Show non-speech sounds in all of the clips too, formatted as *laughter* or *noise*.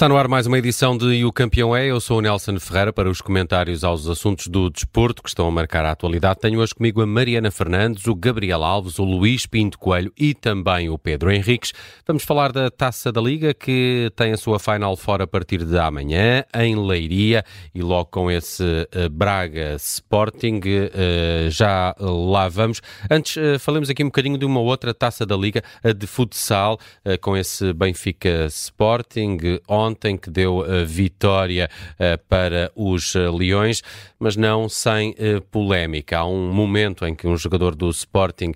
Está no ar mais uma edição de E o Campeão é. Eu sou o Nelson Ferreira para os comentários aos assuntos do desporto que estão a marcar a atualidade. Tenho hoje comigo a Mariana Fernandes, o Gabriel Alves, o Luís Pinto Coelho e também o Pedro Henriques. Vamos falar da Taça da Liga que tem a sua final fora a partir de amanhã em Leiria e logo com esse uh, Braga Sporting uh, já lá vamos. Antes uh, falemos aqui um bocadinho de uma outra Taça da Liga, a de futsal, com esse Benfica Sporting ontem, que deu a vitória eh, para os eh, Leões, mas não sem eh, polémica. Há um momento em que um jogador do Sporting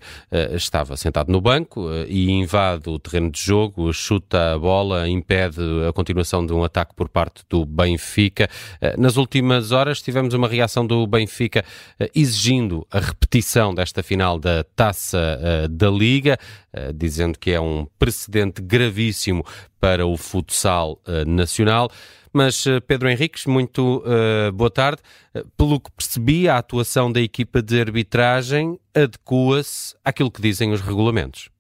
estava sentado no banco e invade o terreno de jogo, chuta a bola, impede a continuação de um ataque por parte do Benfica. Nas últimas horas tivemos uma reação do Benfica exigindo a repetição desta final da Taça da Liga, dizendo que é um precedente gravíssimo para o futsal uh, nacional. Mas, uh, Pedro Henriques, muito uh, boa tarde. pelo que percebi, a atuação da equipa de arbitragem adequa-se àquilo que dizem os regulamentos.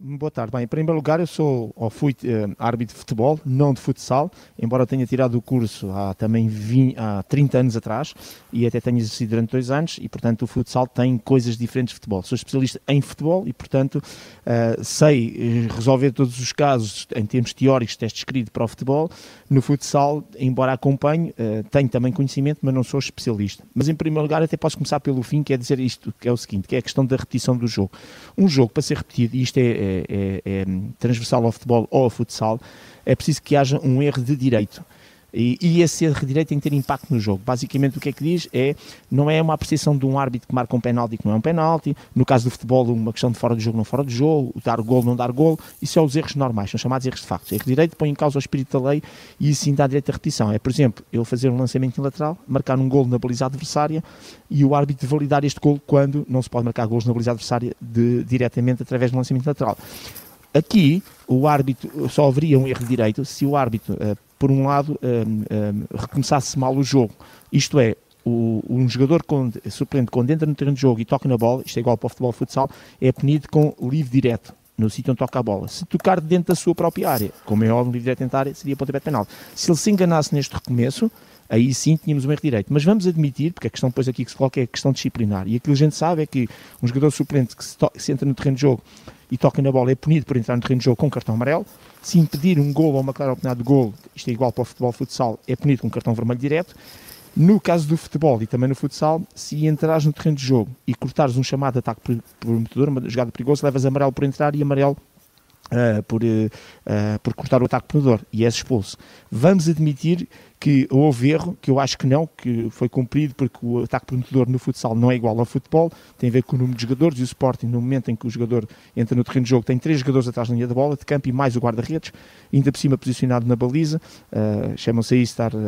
Boa tarde. Bem, em primeiro lugar, eu sou ou fui uh, árbitro de futebol, não de futsal, embora tenha tirado o curso há também 20, há 30 anos atrás e até tenha exercido durante dois anos e, portanto, o futsal tem coisas diferentes de futebol. Sou especialista em futebol e, portanto, uh, sei resolver todos os casos em termos teóricos, teste escrito para o futebol. No futsal, embora acompanhe, uh, tenho também conhecimento, mas não sou especialista. Mas, em primeiro lugar, até posso começar pelo fim, que é dizer isto, que é o seguinte, que é a questão da repetição do jogo. Um jogo, para ser repetido, e isto é é, é, é, transversal ao futebol ou ao futsal, é preciso que haja um erro de direito. E, e, esse erro de direito tem que ter impacto no jogo. Basicamente, o que é que diz é não é uma apreciação de um árbitro que marca um penalti que não é um penalti. No caso do futebol, uma questão de fora de jogo, não fora de jogo, dar gol, não dar gol. Isso é os erros normais, são chamados erros de facto. Erro de direito põe em causa o espírito da lei e sim dá direito à repetição. É, por exemplo, eu fazer um lançamento lateral, marcar um gol na baliza adversária e o árbitro validar este gol quando não se pode marcar gols na baliza adversária de, diretamente através do lançamento lateral. Aqui, o árbitro só haveria um erro de direito se o árbitro, uh, por um lado, uh, uh, recomeçasse mal o jogo. Isto é, o, um jogador com, suplente, quando entra no terreno de jogo e toca na bola, isto é igual para o futebol futsal, é punido com livre direto no sítio onde toca a bola. Se tocar dentro da sua própria área, como é óbvio, livre direto da área, seria pontapé de penal. Se ele se enganasse neste recomeço, aí sim tínhamos um erro direito. Mas vamos admitir, porque a questão depois aqui que se coloca é a questão disciplinar, e aquilo que a gente sabe é que um jogador suplente que se, que se entra no terreno de jogo e toca na bola é punido por entrar no terreno de jogo com cartão amarelo. Se impedir um gol ou uma clara oportunidade de gol, isto é igual para o futebol futsal, é punido com cartão vermelho direto. No caso do futebol e também no futsal, se entrares no terreno de jogo e cortares um chamado ataque prometedor, uma jogada perigosa, levas amarelo por entrar e amarelo Uh, por, uh, por cortar o ataque prometedor e és expulso. Vamos admitir que houve erro, que eu acho que não, que foi cumprido porque o ataque prometedor no futsal não é igual ao futebol, tem a ver com o número de jogadores e o Sporting, no momento em que o jogador entra no terreno de jogo, tem três jogadores atrás da linha da bola, de campo e mais o guarda-redes, ainda por cima posicionado na baliza, uh, chamam-se aí estar uh,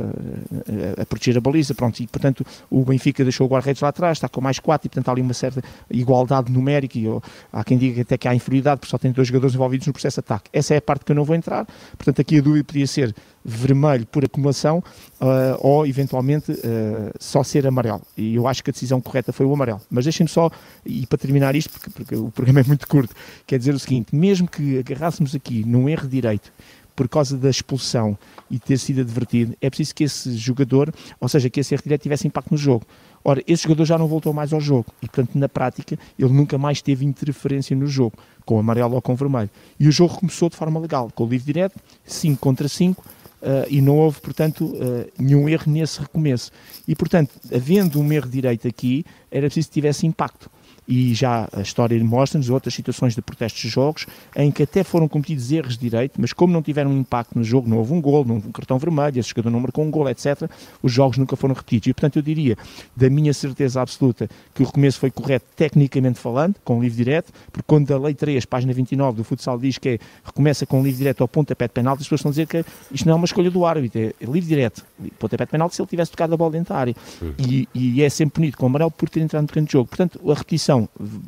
a proteger a baliza, pronto, e portanto o Benfica deixou o guarda-redes lá atrás, está com mais quatro e portanto há ali uma certa igualdade numérica e ou, há quem diga até que há inferioridade porque só tem dois jogadores envolvidos no processo de ataque. Essa é a parte que eu não vou entrar, portanto aqui a dúvida podia ser vermelho por acumulação uh, ou eventualmente uh, só ser amarelo. E eu acho que a decisão correta foi o amarelo. Mas deixem-me só, e para terminar isto, porque, porque, o programa é muito curto, quer dizer o seguinte: mesmo que agarrássemos aqui num erro direito por causa da expulsão e ter sido advertido, é preciso que esse jogador, ou seja, que esse erro direito tivesse impacto no jogo. Ora, esse jogador já não voltou mais ao jogo e, portanto, na prática, ele nunca mais teve interferência no jogo, com amarelo ou com vermelho. E o jogo começou de forma legal, com o livre direto, 5 contra 5, Uh, e não houve, portanto, uh, nenhum erro nesse recomeço. E, portanto, havendo um erro direito aqui, era preciso que tivesse impacto e já a história mostra-nos outras situações de protestos de jogos em que até foram cometidos erros de direito, mas como não tiveram impacto no jogo, não houve um gol, não houve um cartão vermelho, esse jogador não marcou um gol, etc., os jogos nunca foram repetidos. E, portanto, eu diria, da minha certeza absoluta, que o recomeço foi correto tecnicamente falando, com livre direto, porque quando a Lei 3, página 29 do futsal diz que é, recomeça com livre direto ao pontapé de penalti, as pessoas estão a dizer que isto não é uma escolha do árbitro, é livre direto, pontapé de penalti se ele tivesse tocado a bola dentro da área. E, e, é sempre punido com amarelo por ter entrado no terreno de jogo. Portanto, a repetição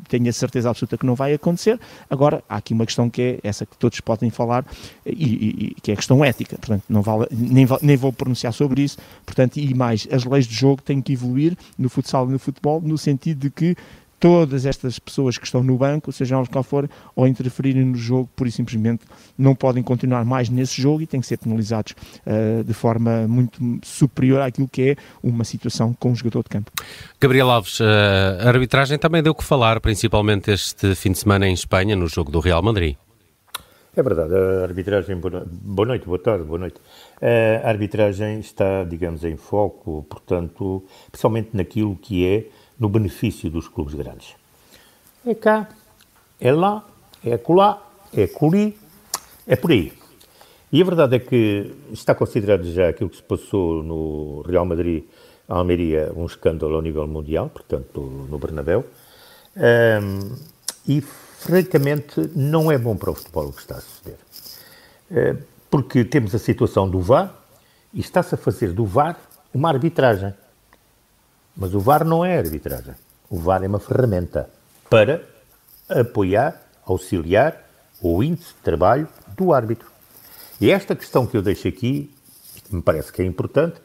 tenho a certeza absoluta que não vai acontecer. Agora, há aqui uma questão que é essa que todos podem falar, e, e, e que é a questão ética. Portanto, não vale, nem, nem vou pronunciar sobre isso. Portanto, e mais, as leis de jogo têm que evoluir no futsal e no futebol, no sentido de que todas estas pessoas que estão no banco, seja elas qual for, ou interferirem no jogo, por e simplesmente não podem continuar mais nesse jogo e têm que ser penalizados uh, de forma muito superior àquilo que é uma situação com um jogador de campo. Gabriel Alves, uh, a arbitragem também deu que falar, principalmente este fim de semana em Espanha, no jogo do Real Madrid. É verdade, a arbitragem. Boa noite, boa tarde, boa noite. A arbitragem está, digamos, em foco, portanto, principalmente naquilo que é no benefício dos clubes grandes. É cá, é lá, é acolá, é coli, é por aí. E a verdade é que está considerado já aquilo que se passou no Real Madrid, Almeria, um escândalo ao nível mundial, portanto, no Bernabéu. Um, e, francamente, não é bom para o futebol o que está a suceder. Porque temos a situação do VAR e está-se a fazer do VAR uma arbitragem. Mas o VAR não é arbitragem. O VAR é uma ferramenta para apoiar, auxiliar o índice de trabalho do árbitro. E esta questão que eu deixo aqui, me parece que é importante,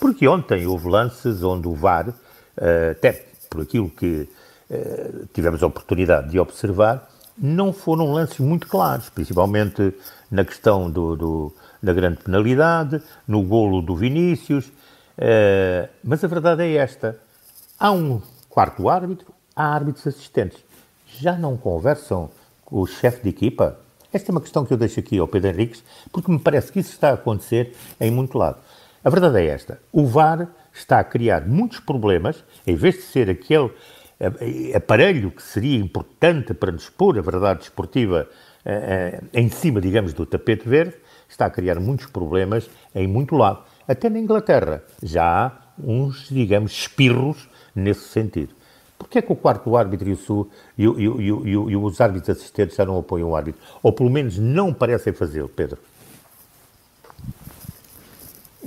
porque ontem houve lances onde o VAR, eh, até por aquilo que eh, tivemos a oportunidade de observar, não foram lances muito claros, principalmente na questão do, do da grande penalidade, no golo do Vinícius, Uh, mas a verdade é esta: há um quarto árbitro, há árbitros assistentes. Já não conversam com o chefe de equipa? Esta é uma questão que eu deixo aqui ao Pedro Henriques, porque me parece que isso está a acontecer em muito lado. A verdade é esta: o VAR está a criar muitos problemas, em vez de ser aquele eh, aparelho que seria importante para nos pôr a verdade esportiva uh, em cima, digamos, do tapete verde, está a criar muitos problemas em muito lado. Até na Inglaterra já há uns, digamos, espirros nesse sentido. Porquê é que o quarto árbitro e, o, e, e, e, os árbitros assistentes já não apoiam o árbitro? Ou pelo menos não parecem fazê-lo, Pedro?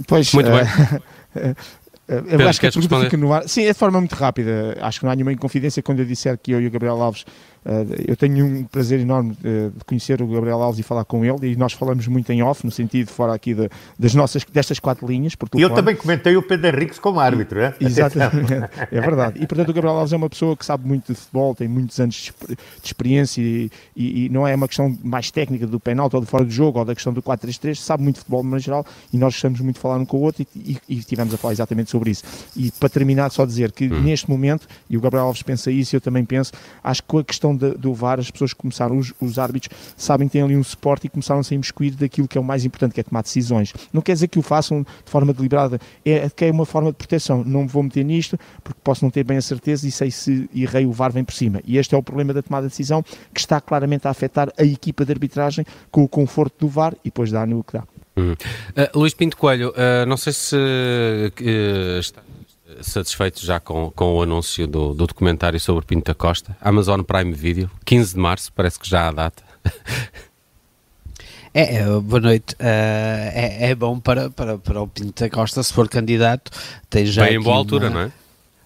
Pois, Muito bem. *laughs* eu Pedro, acho que a pergunta fica no ar. Sim, é de forma muito rápida. Acho que não há nenhuma inconfidência quando eu disser que eu e o Gabriel Alves Uh, eu tenho um prazer enorme uh, de conhecer o Gabriel Alves e falar com ele, e nós falamos muito em off, no sentido fora aqui de, das nossas, destas quatro linhas. E eu também comentei o Pedro Henriques como árbitro, é? *laughs* Exatamente, é verdade. E portanto o Gabriel Alves é uma pessoa que sabe muito de futebol, tem muitos anos de, experiência e, e, e, não é uma questão mais técnica do penalti ou de fora do jogo ou da questão do 4-3-3, sabe muito de futebol no geral e nós gostamos muito de falar um com o outro e, e, e tivemos a falar exatamente sobre isso. E para terminar, só dizer que hum. neste momento, e o Gabriel Alves pensa isso, eu também penso, acho que a questão de, do VAR, as pessoas começaram, os, os árbitros, sabem que têm ali um suporte e começaram a se imiscuir daquilo que é o mais importante, que é tomar decisões. Não quer dizer que o façam de forma deliberada, é que é uma forma de proteção. Não me vou meter nisto, porque posso não ter bem a certeza e sei se errei, o VAR vem por cima. E este é o problema da tomada de decisão, que está claramente a afetar a equipa de arbitragem com o conforto do VAR e depois dá no que dá. Hum. Uh, Luís Pinto Coelho, uh, não sei se uh, está satisfeito já com, com o anúncio do, do documentário sobre Pinto da Costa. Amazon Prime Video, 15 de março, parece que já há data. É, é, boa noite. Uh, é, é, bom para, para, para o Pinto da Costa, se for candidato, tem já. Bem em boa altura, uma, não é?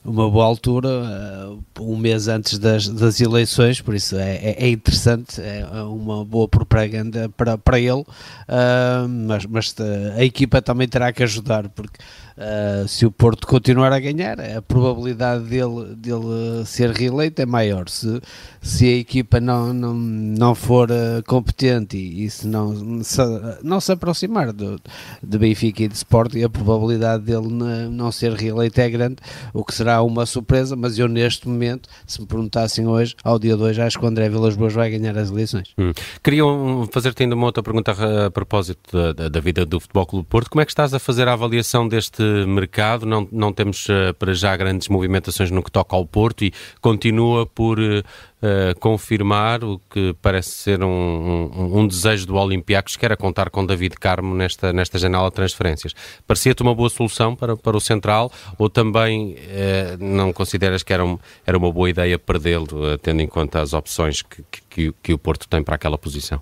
Uma boa altura, uh, um mês antes das, das eleições, por isso é, é, é interessante, é uma boa propaganda para, para ele, uh, mas, mas a equipa também terá que ajudar, porque Uh, se o Porto continuar a ganhar, a probabilidade dele, dele ser reeleito é maior. Se, se a equipa não, não, não for uh, competente e, e, se, não, se não se aproximar do, de Benfica e de Sporting, a probabilidade dele não ser reeleito é grande, o que será uma surpresa. Mas eu, neste momento, se me perguntassem hoje, ao dia de hoje, acho que o André Vilas Boas vai ganhar as eleições. Hum. Queria fazer-te ainda uma outra pergunta a, a propósito da, da, vida do Futebol Clube Porto. Como é que estás a fazer a avaliação deste mercado, não, não temos uh, para já grandes movimentações no que toca ao Porto e continua por uh, confirmar o que parece ser um, um, um desejo do Olympiacos, que era contar com David Carmo nesta, nesta janela de transferências. Parecia-te uma boa solução para, para o Central ou também não consideras que era, um, era uma boa ideia perdê-lo, tendo em conta as opções que, que, que o Porto tem para aquela posição?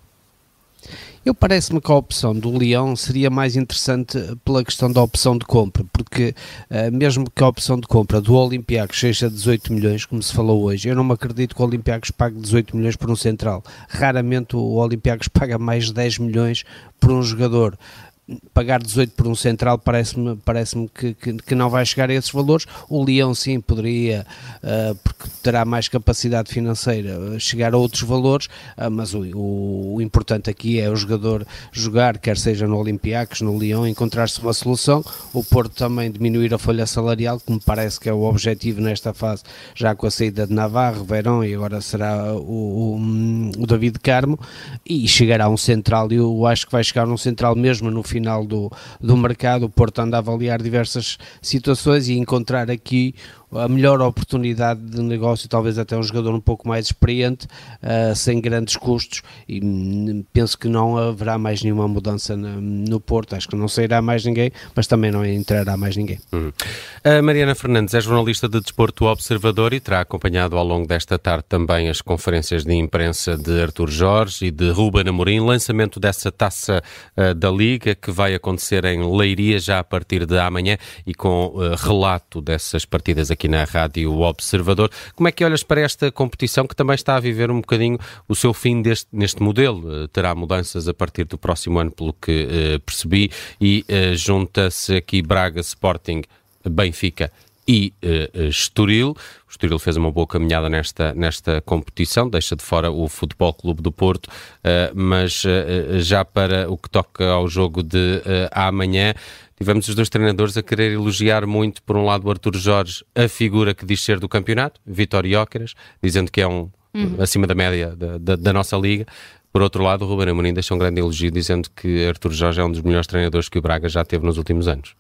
Eu parece-me que a opção do Leão seria mais interessante pela questão da opção de compra, porque uh, mesmo que a opção de compra do Olympiacos seja 18 milhões, como se falou hoje, eu não me acredito que o Olympiacos pague 18 milhões por um central. Raramente o Olympiacos *laughs* paga mais de 10 milhões por um jogador pagar 18 por um central parece-me parece que, que, que, não vai chegar a esses valores. O Leão sim poderia, uh, porque terá mais capacidade financeira, chegar a outros valores, uh, mas o, o, o, importante aqui é o jogador jogar, quer seja no Olympiacos, no Leão, encontrar-se uma solução. O Porto também diminuir a folha salarial, que me parece que é o objetivo nesta fase, já com a saída de Navarro, Verón e agora será o, o, o David Carmo, e chegará um central. Eu acho que vai chegar um central mesmo no final do, do mercado, o Porto anda a avaliar diversas situações e encontrar aqui a melhor oportunidade de negócio, talvez até um jogador um pouco mais experiente, uh, sem grandes custos, e penso que não haverá mais nenhuma mudança no, no, Porto, acho que não sairá mais ninguém, mas também não entrará mais ninguém. Uhum. A Mariana Fernandes é jornalista de Desporto Observador e terá acompanhado ao longo desta tarde também as conferências de imprensa de Artur Jorge e de Ruben Amorim, lançamento dessa taça uh, da Liga que vai acontecer em Leiria já a partir de amanhã e com uh, relato dessas partidas aqui aqui na Rádio Observador. Como é que olhas para esta competição que também está a viver um bocadinho o seu fim deste, neste modelo? Eh, terá mudanças a partir do próximo ano, pelo que uh, percebi, e uh, junta-se aqui Braga, Sporting, Benfica e uh, Estoril. O Estoril fez uma boa caminhada nesta, nesta competição, deixa de fora o Futebol Clube do Porto, uh, mas uh, já para o que toca ao jogo de amanhã, tivemos os dois treinadores a querer elogiar muito, por um lado, o Artur Jorge, a figura que diz ser do campeonato, Vitor Jóqueras, dizendo que é um uhum. acima da média da, da, da, nossa liga. Por outro lado, o Ruben Amorim deixa um grande elogio, dizendo que Artur Jorge é um dos melhores treinadores que o Braga já teve nos últimos anos.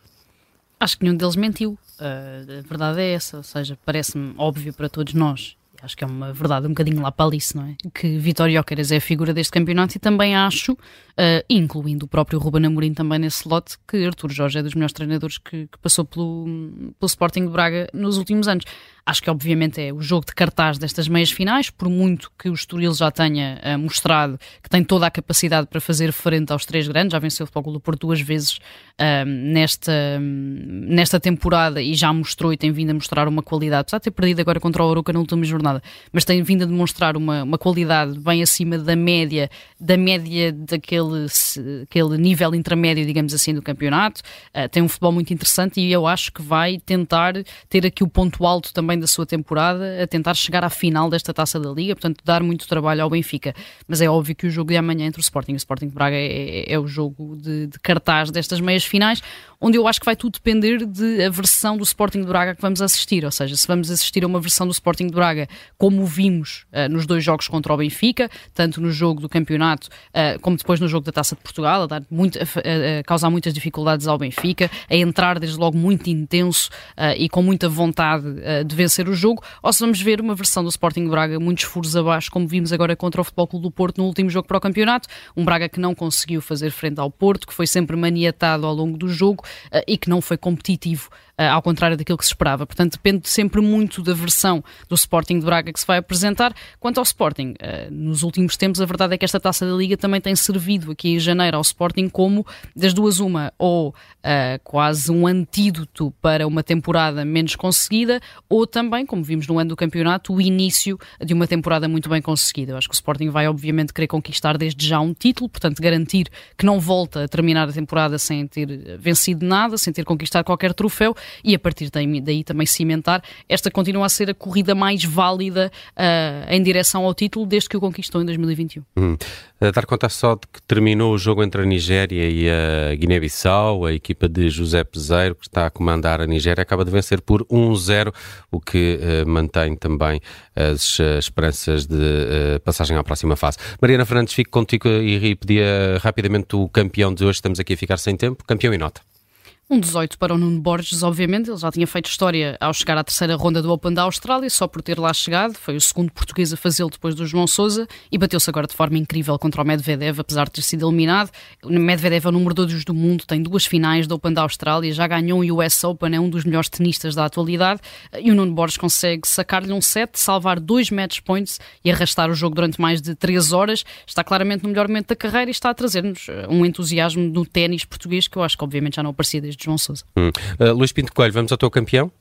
Acho que nenhum deles mentiu. Uh, a verdade é essa, ou seja, parece-me óbvio para todos nós acho que é uma verdade um bocadinho lá para Alice, não é? Que Vitório Óqueras é a figura deste campeonato e também acho, uh, incluindo o próprio Ruben Amorim também nesse lote, que Artur Jorge é dos melhores treinadores que, que passou pelo, pelo Sporting de Braga nos últimos anos. Acho que, obviamente, é o jogo de cartaz destas meias finais, por muito que o Estoril já tenha uh, mostrado que tem toda a capacidade para fazer frente aos três grandes, já venceu o Futebol por duas vezes uh, nesta, nesta temporada e já mostrou e tem vindo a mostrar uma qualidade, apesar de ter perdido agora contra o Aruca na última jornada, mas tem vindo a demonstrar uma, uma qualidade bem acima da média, da média daquele aquele nível intermédio, digamos assim, do campeonato. Uh, tem um futebol muito interessante e eu acho que vai tentar ter aqui o ponto alto também da sua temporada a tentar chegar à final desta taça da Liga, portanto, dar muito trabalho ao Benfica. Mas é óbvio que o jogo de amanhã entre o Sporting e o Sporting de Braga é, é, é o jogo de, de, cartaz destas meias finais, onde eu acho que vai tudo depender da versão do Sporting de Braga que vamos assistir. Ou seja, se vamos assistir a uma versão do Sporting de Braga como vimos uh, nos dois jogos contra o Benfica, tanto no jogo do campeonato uh, como depois no jogo da taça de Portugal, a, dar muito, a, a, causar muitas dificuldades ao Benfica, a entrar desde logo muito intenso uh, e com muita vontade de vencer o jogo, ou se vamos ver uma versão do Sporting Braga muitos furos abaixo, como vimos agora contra o Futebol Clube do Porto no último jogo para o campeonato, um Braga que não conseguiu fazer frente ao Porto, que foi sempre maniatado ao longo do jogo e que não foi competitivo ao contrário daquilo que se esperava. Portanto, depende sempre muito da versão do Sporting de Braga que se vai apresentar. Quanto ao Sporting, uh, nos últimos tempos, a verdade é que esta taça da Liga também tem servido aqui em janeiro ao Sporting como, das duas, uma, ou uh, quase um antídoto para uma temporada menos conseguida, ou também, como vimos no ano do campeonato, o início de uma temporada muito bem conseguida. Eu acho que o Sporting vai, obviamente, querer conquistar desde já um título, portanto, garantir que não volta a terminar a temporada sem ter vencido nada, sem ter conquistado qualquer troféu e a partir daí, daí também cimentar. Esta continua a ser a corrida mais válida uh, em direção ao título desde que o conquistou em 2021. Hum. dar conta só de que terminou o jogo entre a Nigéria e a Guiné-Bissau, a equipa de José Peseiro, que está a comandar a Nigéria, acaba de vencer por 1-0, o que uh, mantém também as uh, esperanças de passagem à próxima fase. Mariana Fernandes, fico contigo e, e pedia rapidamente o campeão de hoje, estamos aqui a ficar sem tempo, campeão e nota. Um 18 para o Nuno Borges, obviamente, ele já tinha feito história ao chegar à terceira ronda do Open da Austrália, só por ter lá chegado, foi o segundo português a fazê-lo depois do João Sousa e bateu-se agora de forma incrível contra o Medvedev, apesar de ter sido eliminado. O Medvedev é o número 2 do mundo, tem duas finais do Open da Austrália, já ganhou um US Open, é um dos melhores tenistas da atualidade e o Nuno Borges consegue sacar-lhe um set, salvar dois match points e arrastar o jogo durante mais de 3 horas. Está claramente no melhor momento da carreira e está a trazer-nos eh, um entusiasmo no ténis português que eu acho que obviamente já não aparecia desde João Sousa. Hum. Uh, Luís Pinto Coelho, vamos ao teu campeão?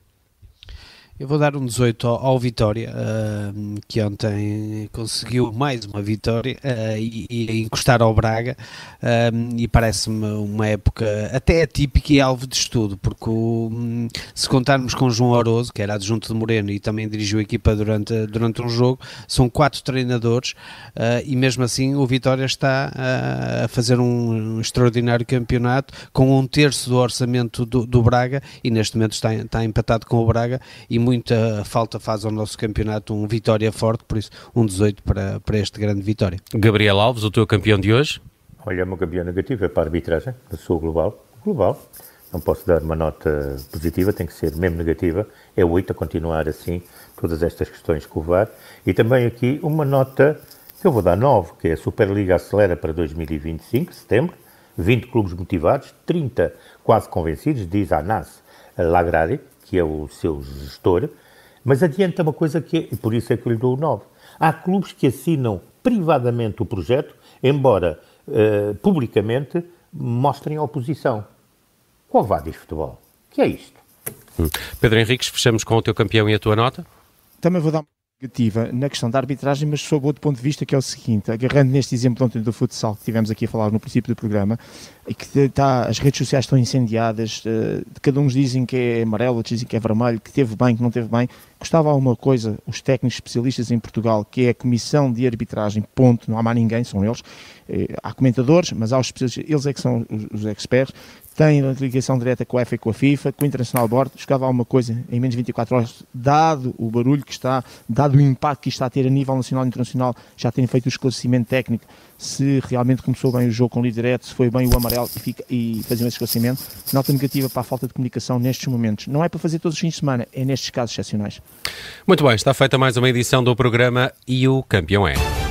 Eu vou dar um 18 ao, ao Vitória, uh, que ontem conseguiu mais uma vitória uh, e, e, encostar ao Braga, uh, e parece-me uma época até atípica e alvo de estudo, porque o, um, se contarmos com João Oroso, que era adjunto de Moreno e também dirigiu a equipa durante, durante um jogo, são quatro treinadores e mesmo assim o Vitória está a fazer um, um, extraordinário campeonato com um terço do orçamento do, do Braga e neste momento está, está empatado com o Braga e muita falta faz ao nosso campeonato um Vitória forte, por isso um 18 para, para este grande Vitória. Gabriel Alves, o teu campeão de hoje? Olha, o meu campeão negativo é para a arbitragem, da sua global. Global. Não posso dar uma nota positiva, tem que ser mesmo negativa. É 8 a continuar assim, todas estas questões com o VAR. E também aqui uma nota que eu vou dar 9, que é a Superliga Acelera para 2025, setembro. 20 clubes motivados, 30 quase convencidos, diz a Anas Lagrari, que é o seu gestor, mas adianta uma coisa que é, e por isso é que eu lhe dou o 9. Há clubes que assinam privadamente o projeto, embora uh, publicamente mostrem oposição. Qual vá de futebol? que é isto? Hum. Pedro Henriques, fechamos com o teu campeão e a tua nota? Também vou dar negativa na questão da arbitragem, mas sob outro ponto de vista, que é o seguinte, agarrando neste exemplo ontem do futsal que tivemos aqui a falar no princípio do programa, e que está, as redes sociais estão incendiadas, uh, cada uns dizem que é amarelo, outros dizem que é vermelho, que teve bem, que não teve bem. Gostava alguma coisa, os técnicos especialistas em Portugal, que é a Comissão de Arbitragem, ponto, não há mais ninguém, são eles. Uh, há comentadores, mas há os especialistas, eles é que são os, experts, têm ligação direta com a UEFA e com a FIFA, com o Internacional Board, chegava alguma coisa em menos de 24 horas, dado o barulho que está, dado o impacto que está a ter a nível nacional e internacional, já terem feito o esclarecimento técnico, se realmente começou bem o jogo com o líder direto, se foi bem o amarelo e, fica, e faziam esse esclarecimento. Nota negativa para a falta de comunicação nestes momentos. Não é para fazer todos os fins de semana, é nestes casos excepcionais. Muito bem, está feita mais uma edição do programa e o campeão é.